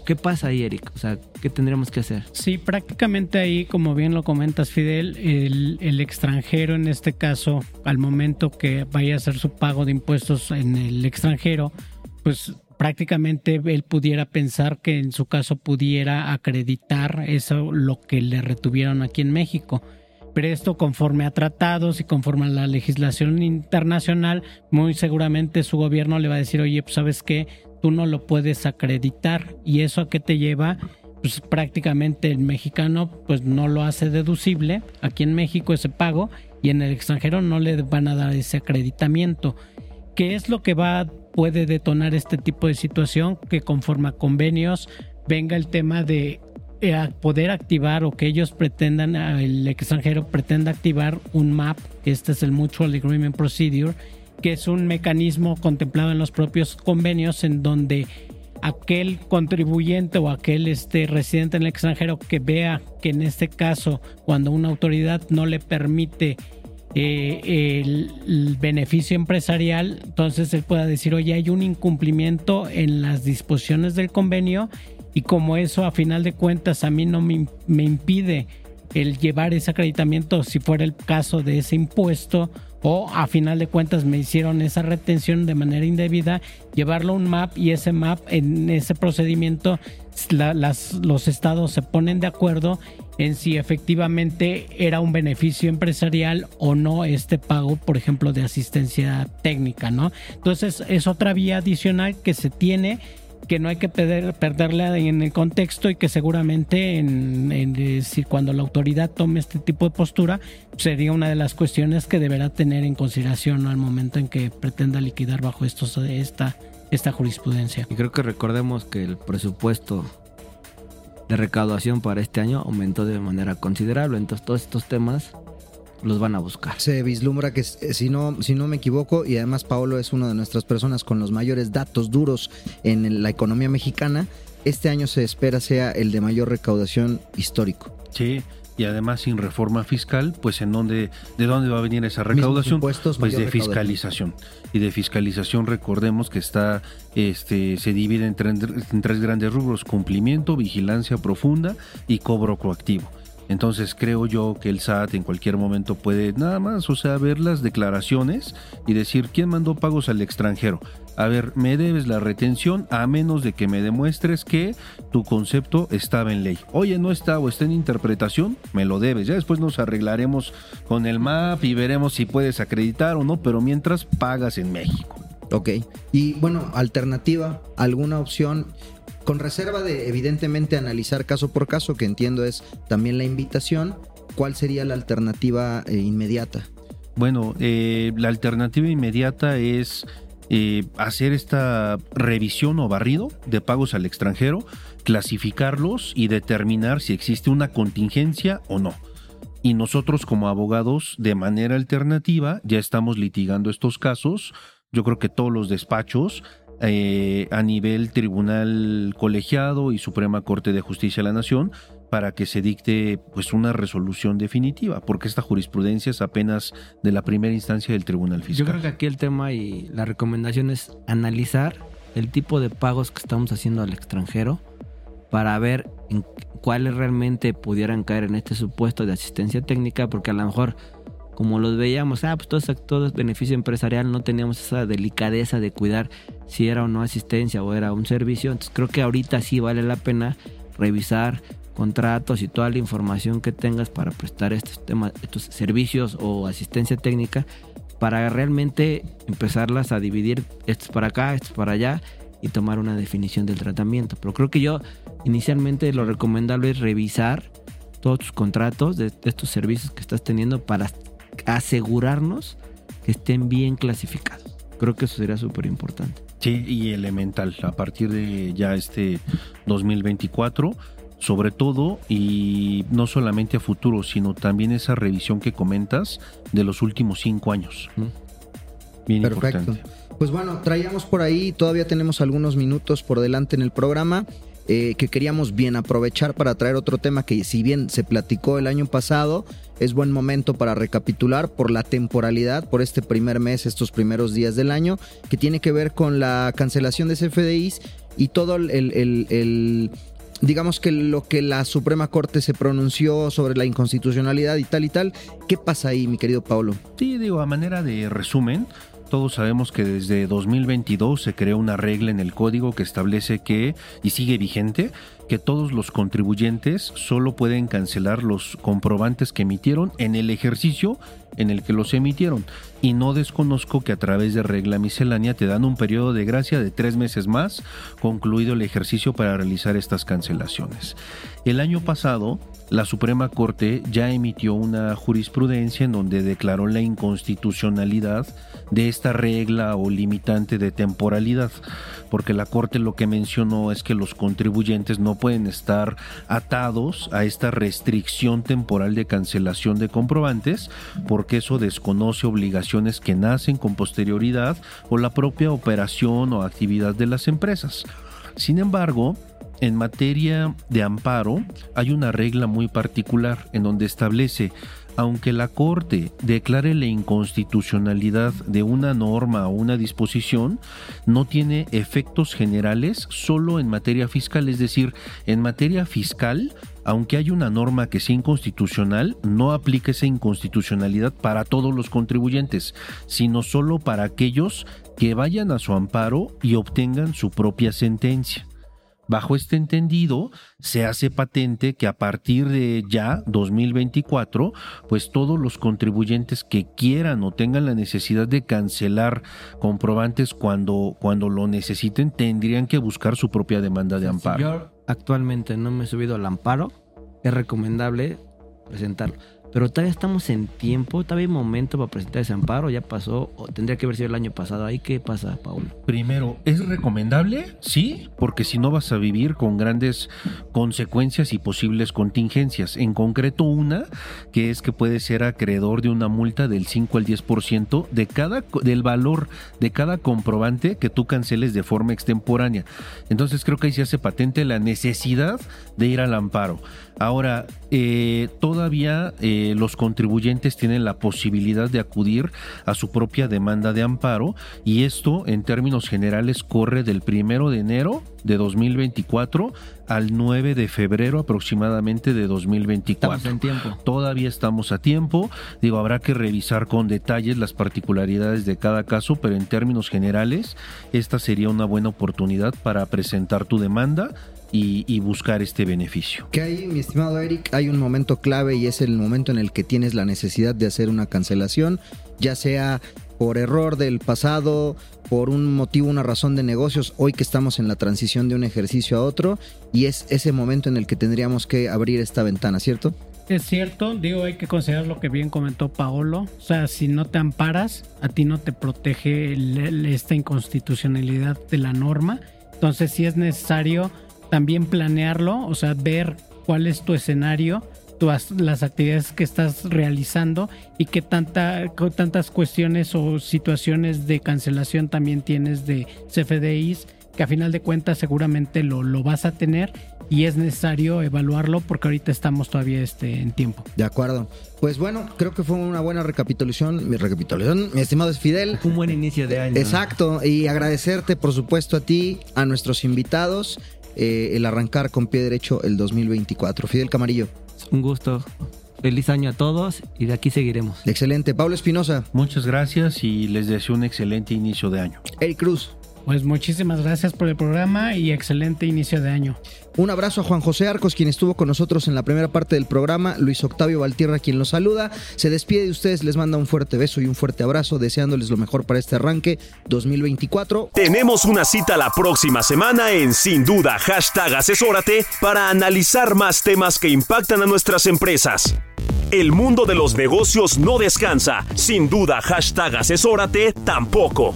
¿Qué pasa ahí, Eric? O sea, ¿qué tendríamos que hacer? Sí, prácticamente ahí, como bien lo comentas, Fidel, el, el, extranjero en este caso, al momento que vaya a hacer su pago de impuestos en el extranjero, pues prácticamente él pudiera pensar que en su caso pudiera acreditar eso lo que le retuvieron aquí en México. Pero esto conforme a tratados y conforme a la legislación internacional, muy seguramente su gobierno le va a decir, oye, pues sabes qué, tú no lo puedes acreditar. ¿Y eso a qué te lleva? Pues prácticamente el mexicano pues no lo hace deducible aquí en México ese pago y en el extranjero no le van a dar ese acreditamiento. ¿Qué es lo que va puede detonar este tipo de situación? Que conforme convenios venga el tema de eh, poder activar o que ellos pretendan, el extranjero pretenda activar un MAP, que este es el Mutual Agreement Procedure, que es un mecanismo contemplado en los propios convenios en donde aquel contribuyente o aquel este, residente en el extranjero que vea que en este caso cuando una autoridad no le permite eh, el, beneficio empresarial, entonces él pueda decir, oye, hay un incumplimiento en las disposiciones del convenio y como eso a final de cuentas a mí no me, me impide el llevar ese acreditamiento si fuera el caso de ese impuesto o a final de cuentas me hicieron esa retención de manera indebida, llevarlo a un MAP y ese MAP en ese procedimiento las, los estados se ponen de acuerdo en si efectivamente era un beneficio empresarial o no este pago, por ejemplo, de asistencia técnica, ¿no? Entonces es otra vía adicional que se tiene que no hay que perder, perderla en el contexto y que seguramente en, en, si cuando la autoridad tome este tipo de postura sería una de las cuestiones que deberá tener en consideración al momento en que pretenda liquidar bajo estos, esta, esta jurisprudencia. Y creo que recordemos que el presupuesto de recaudación para este año aumentó de manera considerable, entonces todos estos temas los van a buscar. Se vislumbra que eh, si no, si no me equivoco, y además Paolo es una de nuestras personas con los mayores datos duros en la economía mexicana, este año se espera sea el de mayor recaudación histórico. Sí, y además sin reforma fiscal, pues en dónde, de dónde va a venir esa recaudación, pues de fiscalización. Y de fiscalización recordemos que está, este, se divide en tres grandes rubros: cumplimiento, vigilancia profunda y cobro coactivo. Entonces creo yo que el SAT en cualquier momento puede nada más, o sea, ver las declaraciones y decir quién mandó pagos al extranjero. A ver, me debes la retención a menos de que me demuestres que tu concepto estaba en ley. Oye, no está o está en interpretación, me lo debes. Ya después nos arreglaremos con el MAP y veremos si puedes acreditar o no, pero mientras pagas en México. Ok. Y bueno, alternativa, alguna opción con reserva de evidentemente analizar caso por caso, que entiendo es también la invitación, ¿cuál sería la alternativa eh, inmediata? Bueno, eh, la alternativa inmediata es eh, hacer esta revisión o barrido de pagos al extranjero, clasificarlos y determinar si existe una contingencia o no. Y nosotros como abogados, de manera alternativa, ya estamos litigando estos casos. Yo creo que todos los despachos eh, a nivel tribunal colegiado y Suprema Corte de Justicia de la Nación para que se dicte pues una resolución definitiva, porque esta jurisprudencia es apenas de la primera instancia del Tribunal Fiscal. Yo creo que aquí el tema y la recomendación es analizar el tipo de pagos que estamos haciendo al extranjero para ver en cuáles realmente pudieran caer en este supuesto de asistencia técnica, porque a lo mejor como los veíamos, ah, pues todo, todo es beneficio empresarial, no teníamos esa delicadeza de cuidar si era o no asistencia o era un servicio. Entonces creo que ahorita sí vale la pena revisar contratos y toda la información que tengas para prestar estos temas, estos servicios o asistencia técnica para realmente empezarlas a dividir estos para acá, estos para allá y tomar una definición del tratamiento. Pero creo que yo inicialmente lo recomendable es revisar todos tus contratos de estos servicios que estás teniendo para asegurarnos que estén bien clasificados. Creo que eso sería súper importante. Sí, y elemental, a partir de ya este 2024, sobre todo, y no solamente a futuro, sino también esa revisión que comentas de los últimos cinco años. Bien Perfecto. Pues bueno, traíamos por ahí, todavía tenemos algunos minutos por delante en el programa. Eh, que queríamos bien aprovechar para traer otro tema que si bien se platicó el año pasado, es buen momento para recapitular por la temporalidad, por este primer mes, estos primeros días del año, que tiene que ver con la cancelación de CFDIs y todo el, el digamos que lo que la Suprema Corte se pronunció sobre la inconstitucionalidad y tal y tal. ¿Qué pasa ahí, mi querido Pablo? Sí, digo, a manera de resumen, todos sabemos que desde 2022 se creó una regla en el código que establece que, y sigue vigente, que todos los contribuyentes solo pueden cancelar los comprobantes que emitieron en el ejercicio en el que los emitieron. Y no desconozco que a través de regla miscelánea te dan un periodo de gracia de tres meses más, concluido el ejercicio para realizar estas cancelaciones. El año pasado, la Suprema Corte ya emitió una jurisprudencia en donde declaró la inconstitucionalidad de esta regla o limitante de temporalidad, porque la Corte lo que mencionó es que los contribuyentes no pueden estar atados a esta restricción temporal de cancelación de comprobantes, porque eso desconoce obligaciones que nacen con posterioridad o la propia operación o actividad de las empresas. Sin embargo, en materia de amparo hay una regla muy particular en donde establece aunque la Corte declare la inconstitucionalidad de una norma o una disposición, no tiene efectos generales solo en materia fiscal, es decir, en materia fiscal, aunque hay una norma que sea inconstitucional, no aplica esa inconstitucionalidad para todos los contribuyentes, sino solo para aquellos que vayan a su amparo y obtengan su propia sentencia. Bajo este entendido, se hace patente que a partir de ya 2024, pues todos los contribuyentes que quieran o tengan la necesidad de cancelar comprobantes cuando, cuando lo necesiten, tendrían que buscar su propia demanda de amparo. Si yo actualmente no me he subido al amparo, es recomendable presentarlo. Pero todavía estamos en tiempo, todavía hay momento para presentar ese amparo, ya pasó, o tendría que haber sido el año pasado. ¿Ahí qué pasa, Paulo? Primero, ¿es recomendable? Sí, porque si no vas a vivir con grandes consecuencias y posibles contingencias. En concreto, una que es que puede ser acreedor de una multa del 5 al 10% de cada, del valor de cada comprobante que tú canceles de forma extemporánea. Entonces creo que ahí se hace patente la necesidad de ir al amparo. Ahora, eh, todavía eh, los contribuyentes tienen la posibilidad de acudir a su propia demanda de amparo y esto en términos generales corre del primero de enero de 2024 al 9 de febrero aproximadamente de 2024. Estamos en tiempo. Todavía estamos a tiempo. Digo, habrá que revisar con detalles las particularidades de cada caso, pero en términos generales, esta sería una buena oportunidad para presentar tu demanda y, y, buscar este beneficio. Que ahí, mi estimado Eric, hay un momento clave y es el momento en el que tienes la necesidad de hacer una cancelación, ya sea por error del pasado, por un motivo, una razón de negocios, hoy que estamos en la transición de un ejercicio a otro, y es ese momento en el que tendríamos que abrir esta ventana, ¿cierto? Es cierto, digo, hay que considerar lo que bien comentó Paolo. O sea, si no te amparas, a ti no te protege el, el, esta inconstitucionalidad de la norma. Entonces, si es necesario también planearlo, o sea, ver cuál es tu escenario, tu, las actividades que estás realizando y qué tanta, tantas cuestiones o situaciones de cancelación también tienes de CFDIs, que a final de cuentas seguramente lo, lo vas a tener y es necesario evaluarlo porque ahorita estamos todavía este, en tiempo. De acuerdo. Pues bueno, creo que fue una buena recapitulación. Mi recapitulación, mi estimado es Fidel. Un buen inicio de año. Exacto. Y agradecerte, por supuesto, a ti, a nuestros invitados eh, el arrancar con pie derecho el 2024. Fidel Camarillo. Un gusto. Feliz año a todos y de aquí seguiremos. Excelente. Pablo Espinosa. Muchas gracias y les deseo un excelente inicio de año. Eric Cruz. Pues muchísimas gracias por el programa y excelente inicio de año. Un abrazo a Juan José Arcos, quien estuvo con nosotros en la primera parte del programa, Luis Octavio Valtierra, quien los saluda. Se despide de ustedes, les manda un fuerte beso y un fuerte abrazo, deseándoles lo mejor para este arranque 2024. Tenemos una cita la próxima semana en Sin Duda, hashtag asesórate, para analizar más temas que impactan a nuestras empresas. El mundo de los negocios no descansa. Sin duda, hashtag asesórate tampoco.